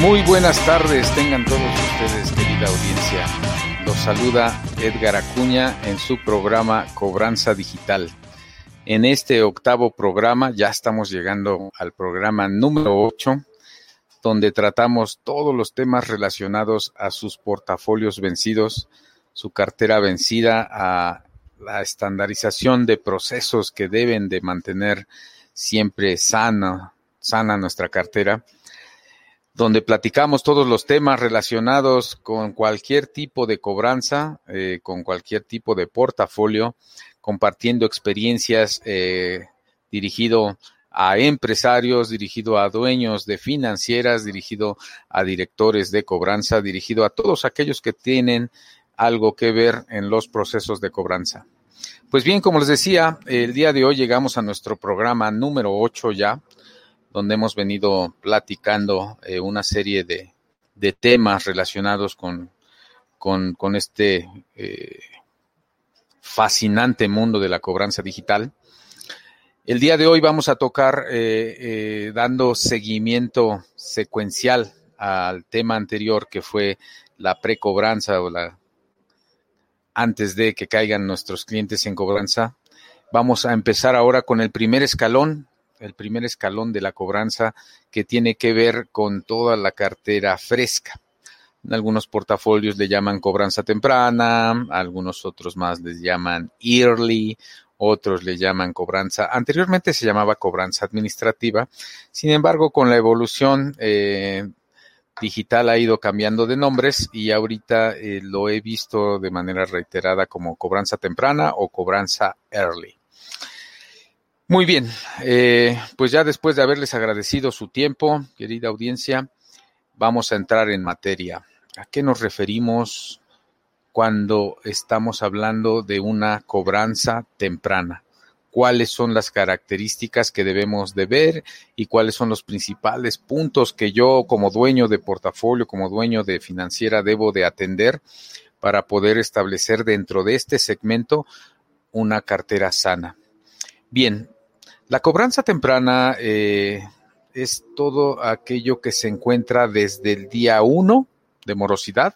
Muy buenas tardes, tengan todos ustedes, querida audiencia. Los saluda Edgar Acuña en su programa Cobranza Digital. En este octavo programa ya estamos llegando al programa número 8, donde tratamos todos los temas relacionados a sus portafolios vencidos, su cartera vencida, a la estandarización de procesos que deben de mantener siempre sana, sana nuestra cartera donde platicamos todos los temas relacionados con cualquier tipo de cobranza, eh, con cualquier tipo de portafolio, compartiendo experiencias eh, dirigido a empresarios, dirigido a dueños de financieras, dirigido a directores de cobranza, dirigido a todos aquellos que tienen algo que ver en los procesos de cobranza. Pues bien, como les decía, el día de hoy llegamos a nuestro programa número 8 ya, donde hemos venido platicando eh, una serie de, de, temas relacionados con, con, este eh, fascinante mundo de la cobranza digital. El día de hoy vamos a tocar eh, dando seguimiento secuencial al tema anterior que fue la precobranza o la antes de que caigan nuestros clientes en cobranza. Vamos a empezar ahora con el primer escalón, el primer escalón de la cobranza que tiene que ver con toda la cartera fresca. En algunos portafolios le llaman cobranza temprana, algunos otros más les llaman early, otros le llaman cobranza. Anteriormente se llamaba cobranza administrativa, sin embargo, con la evolución eh, digital ha ido cambiando de nombres y ahorita eh, lo he visto de manera reiterada como cobranza temprana o cobranza early. Muy bien, eh, pues ya después de haberles agradecido su tiempo, querida audiencia, vamos a entrar en materia. ¿A qué nos referimos cuando estamos hablando de una cobranza temprana? ¿Cuáles son las características que debemos de ver y cuáles son los principales puntos que yo como dueño de portafolio, como dueño de financiera debo de atender para poder establecer dentro de este segmento una cartera sana? Bien, la cobranza temprana eh, es todo aquello que se encuentra desde el día 1 de morosidad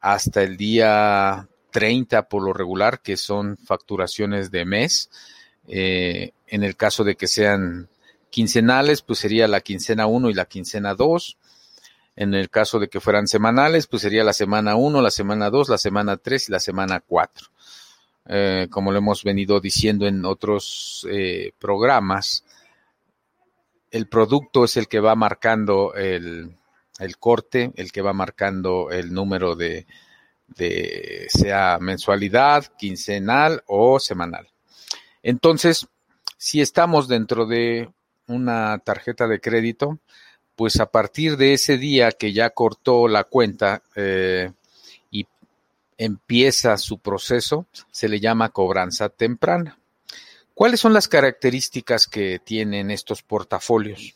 hasta el día 30 por lo regular, que son facturaciones de mes. Eh, en el caso de que sean quincenales, pues sería la quincena 1 y la quincena 2. En el caso de que fueran semanales, pues sería la semana 1, la semana 2, la semana 3 y la semana 4. Eh, como lo hemos venido diciendo en otros eh, programas, el producto es el que va marcando el, corte, el que va marcando el número de, de, sea mensualidad, quincenal o semanal. Entonces, si estamos dentro de una tarjeta de crédito, pues a partir de ese día que ya cortó la cuenta, eh, empieza su proceso, se le llama cobranza temprana. ¿Cuáles son las características que tienen estos portafolios?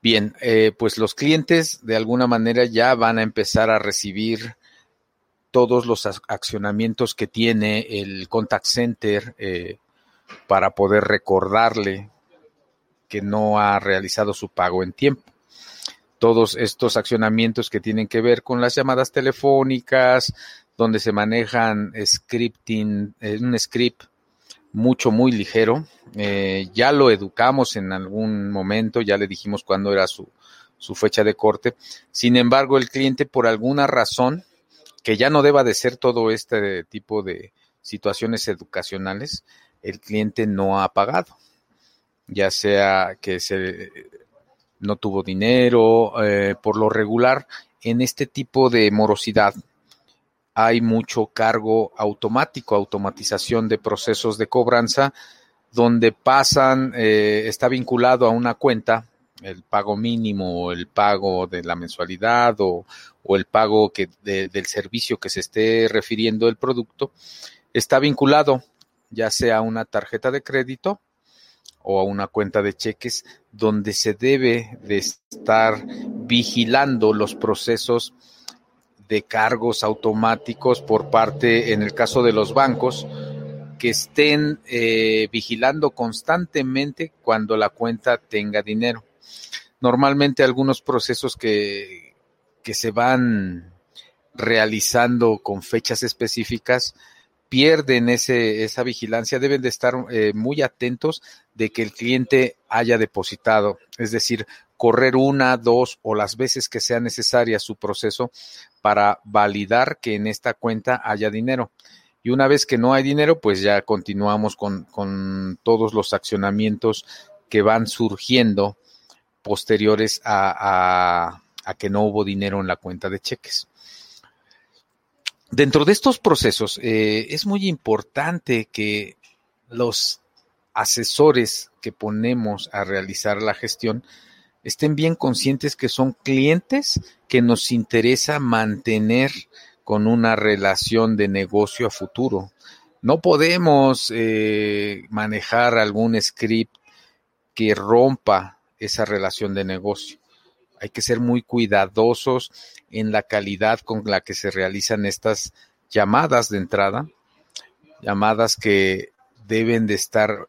Bien, eh, pues los clientes de alguna manera ya van a empezar a recibir todos los accionamientos que tiene el contact center eh, para poder recordarle que no ha realizado su pago en tiempo. Todos estos accionamientos que tienen que ver con las llamadas telefónicas, donde se manejan scripting, eh, un script mucho, muy ligero. Eh, ya lo educamos en algún momento, ya le dijimos cuándo era su, su fecha de corte. Sin embargo, el cliente por alguna razón, que ya no deba de ser todo este tipo de situaciones educacionales, el cliente no ha pagado. Ya sea que se no tuvo dinero, eh, por lo regular, en este tipo de morosidad hay mucho cargo automático, automatización de procesos de cobranza, donde pasan, eh, está vinculado a una cuenta, el pago mínimo el pago de la mensualidad o, el pago que del servicio que se esté refiriendo el producto, está vinculado ya sea a una tarjeta de crédito o a una cuenta de cheques donde se debe de estar vigilando los procesos de cargos automáticos por parte, en el caso de los bancos, que estén eh, vigilando constantemente cuando la cuenta tenga dinero. Normalmente algunos procesos que, que se van realizando con fechas específicas pierden ese, esa vigilancia, deben de estar eh, muy atentos de que el cliente haya depositado, es decir, correr una, dos o las veces que sea necesaria su proceso para validar que en esta cuenta haya dinero. Y una vez que no hay dinero, pues ya continuamos con, con todos los accionamientos que van surgiendo posteriores a, a, a que no hubo dinero en la cuenta de cheques. Dentro de estos procesos eh, es muy importante que los asesores que ponemos a realizar la gestión estén bien conscientes que son clientes que nos interesa mantener con una relación de negocio a futuro. No podemos eh, manejar algún script que rompa esa relación de negocio. Hay que ser muy cuidadosos en la calidad con la que se realizan estas llamadas de entrada, llamadas que deben de estar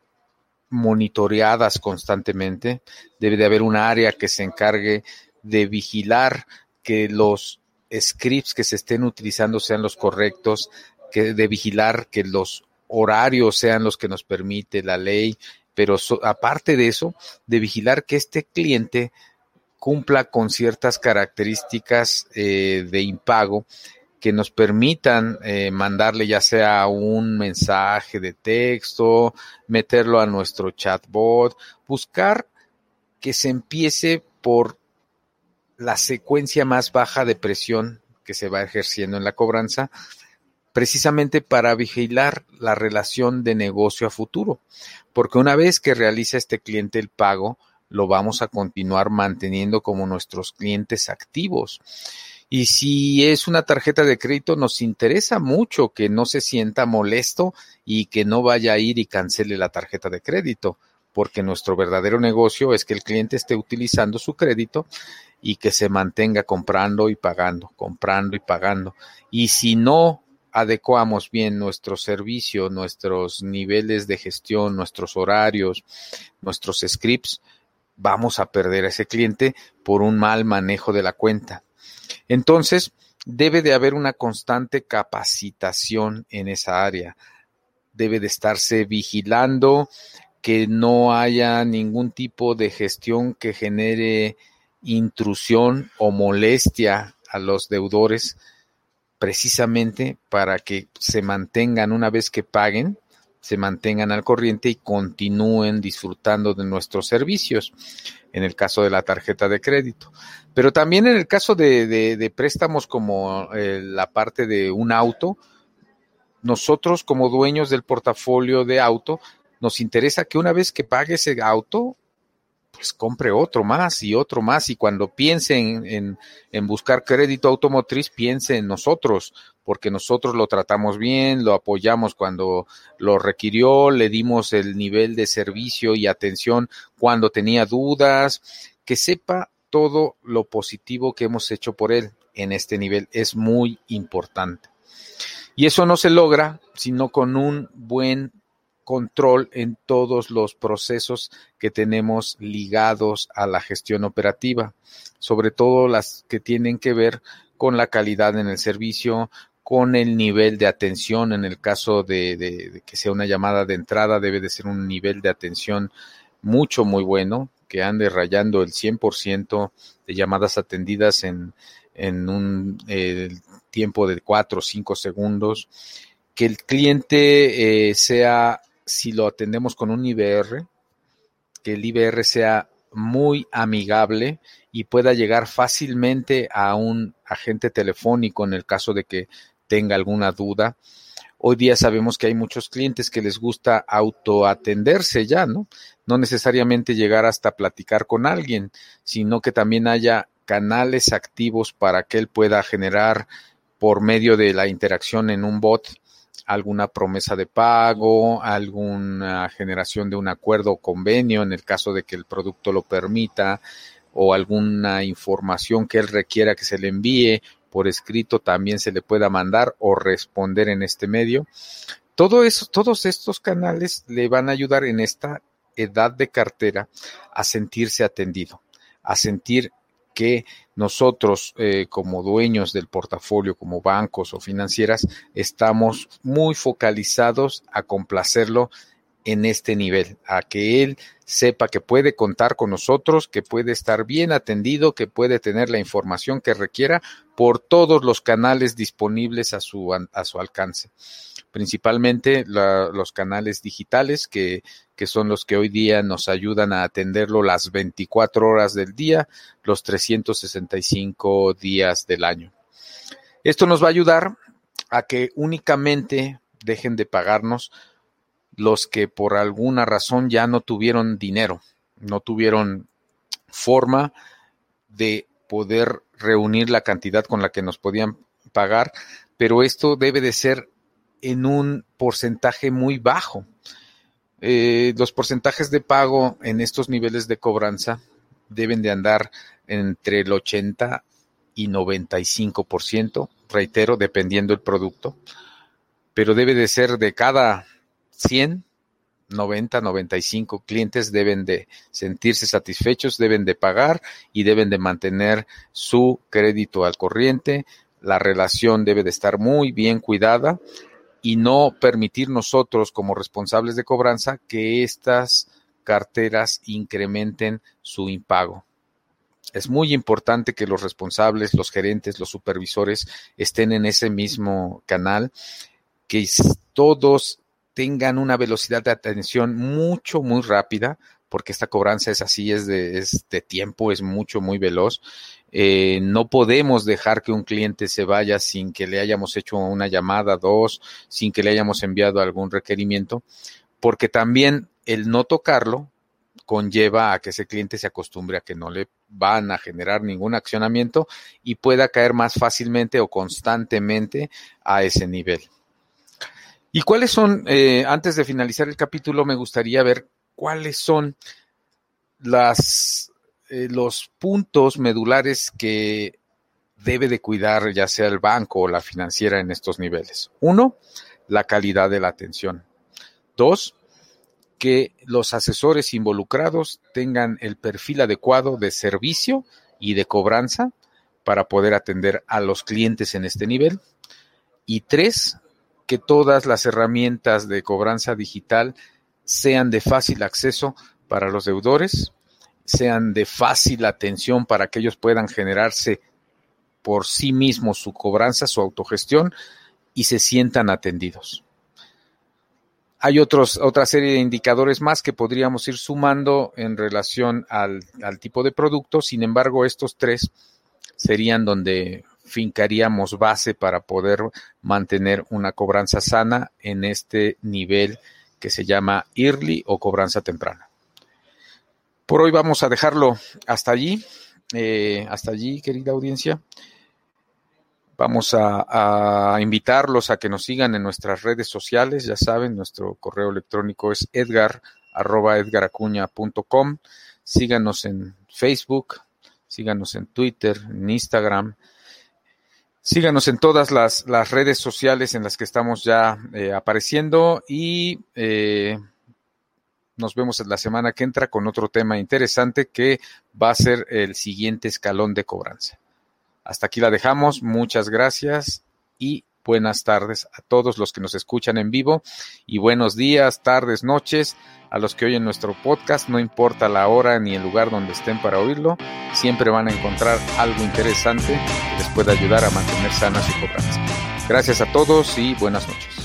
monitoreadas constantemente. Debe de haber un área que se encargue de vigilar que los scripts que se estén utilizando sean los correctos, que de vigilar que los horarios sean los que nos permite la ley, pero aparte de eso, de vigilar que este cliente cumpla con ciertas características eh, de impago que nos permitan eh, mandarle ya sea un mensaje de texto, meterlo a nuestro chatbot, buscar que se empiece por la secuencia más baja de presión que se va ejerciendo en la cobranza, precisamente para vigilar la relación de negocio a futuro. Porque una vez que realiza este cliente el pago, lo vamos a continuar manteniendo como nuestros clientes activos. Y si es una tarjeta de crédito, nos interesa mucho que no se sienta molesto y que no vaya a ir y cancele la tarjeta de crédito, porque nuestro verdadero negocio es que el cliente esté utilizando su crédito y que se mantenga comprando y pagando, comprando y pagando. Y si no adecuamos bien nuestro servicio, nuestros niveles de gestión, nuestros horarios, nuestros scripts, vamos a perder a ese cliente por un mal manejo de la cuenta. Entonces, debe de haber una constante capacitación en esa área. Debe de estarse vigilando que no haya ningún tipo de gestión que genere intrusión o molestia a los deudores, precisamente para que se mantengan una vez que paguen, se mantengan al corriente y continúen disfrutando de nuestros servicios, en el caso de la tarjeta de crédito. Pero también en el caso de, préstamos como eh, la parte de un auto, nosotros como dueños del portafolio de auto, nos interesa que una vez que pague ese auto, pues compre otro más y otro más. Y cuando piense en, en, buscar crédito automotriz, piense en nosotros, porque nosotros lo tratamos bien, lo apoyamos cuando lo requirió, le dimos el nivel de servicio y atención cuando tenía dudas, que sepa todo lo positivo que hemos hecho por él en este nivel. Es muy importante. Y eso no se logra sino con un buen control en todos los procesos que tenemos ligados a la gestión operativa, sobre todo las que tienen que ver con la calidad en el servicio, con el nivel de atención. En el caso de, que sea una llamada de entrada, debe de ser un nivel de atención mucho, muy bueno, que ande rayando el 100% de llamadas atendidas en, en un tiempo de 4 o 5 segundos. Que el cliente eh, sea, si lo atendemos con un IBR, que el IBR sea muy amigable y pueda llegar fácilmente a un agente telefónico en el caso de que tenga alguna duda. Hoy día sabemos que hay muchos clientes que les gusta autoatenderse ya, ¿no? No necesariamente llegar hasta platicar con alguien, sino que también haya canales activos para que él pueda generar por medio de la interacción en un bot alguna promesa de pago, alguna generación de un acuerdo o convenio en el caso de que el producto lo permita o alguna información que él requiera que se le envíe por escrito también se le pueda mandar o responder en este medio. Todos estos canales le van a ayudar en esta edad de cartera a sentirse atendido, a sentir que nosotros eh, como dueños del portafolio, como bancos o financieras, estamos muy focalizados a complacerlo en este nivel, a que él sepa que puede contar con nosotros, que puede estar bien atendido, que puede tener la información que requiera por todos los canales disponibles a su, a su alcance. Principalmente los canales digitales, que, que son los que hoy día nos ayudan a atenderlo las 24 horas del día, los 365 días del año. Esto nos va a ayudar a que únicamente dejen de pagarnos los que por alguna razón ya no tuvieron dinero, no tuvieron forma de poder reunir la cantidad con la que nos podían pagar, pero esto debe de ser en un porcentaje muy bajo. Eh, los porcentajes de pago en estos niveles de cobranza deben de andar entre el 80 y 95%, reitero, dependiendo el producto, pero debe de ser de cada 100, 90, 95 clientes deben de sentirse satisfechos, deben de pagar y deben de mantener su crédito al corriente. La relación debe de estar muy bien cuidada y no permitir nosotros como responsables de cobranza que estas carteras incrementen su impago. Es muy importante que los responsables, los gerentes, los supervisores estén en ese mismo canal, que todos tengan una velocidad de atención mucho, muy rápida, porque esta cobranza es así, es de, es de tiempo, es mucho, muy veloz. Eh, no podemos dejar que un cliente se vaya sin que le hayamos hecho una llamada, dos, sin que le hayamos enviado algún requerimiento, porque también el no tocarlo conlleva a que ese cliente se acostumbre a que no le van a generar ningún accionamiento y pueda caer más fácilmente o constantemente a ese nivel. ¿Y cuáles son, eh, antes de finalizar el capítulo, me gustaría ver cuáles son las, eh, los puntos medulares que debe de cuidar ya sea el banco o la financiera en estos niveles? Uno, la calidad de la atención. Dos, que los asesores involucrados tengan el perfil adecuado de servicio y de cobranza para poder atender a los clientes en este nivel. Y tres, que todas las herramientas de cobranza digital sean de fácil acceso para los deudores, sean de fácil atención para que ellos puedan generarse por sí mismos su cobranza, su autogestión y se sientan atendidos. Hay otros, otra serie de indicadores más que podríamos ir sumando en relación al, al tipo de producto, sin embargo estos tres serían donde fincaríamos base para poder mantener una cobranza sana en este nivel que se llama early o cobranza temprana. Por hoy vamos a dejarlo hasta allí, eh, hasta allí, querida audiencia. Vamos a, invitarlos a que nos sigan en nuestras redes sociales. Ya saben, nuestro correo electrónico es edgar arroba edgaracuña.com. Síganos en Facebook, síganos en Twitter, en Instagram, Síganos en todas las, redes sociales en las que estamos ya eh, apareciendo y eh, nos vemos en la semana que entra con otro tema interesante que va a ser el siguiente escalón de cobranza. Hasta aquí la dejamos, muchas gracias y buenas tardes a todos los que nos escuchan en vivo y buenos días, tardes, noches a los que oyen nuestro podcast, no importa la hora ni el lugar donde estén para oírlo, siempre van a encontrar algo interesante que les pueda ayudar a mantener sana su cobranza. Gracias a todos y buenas noches.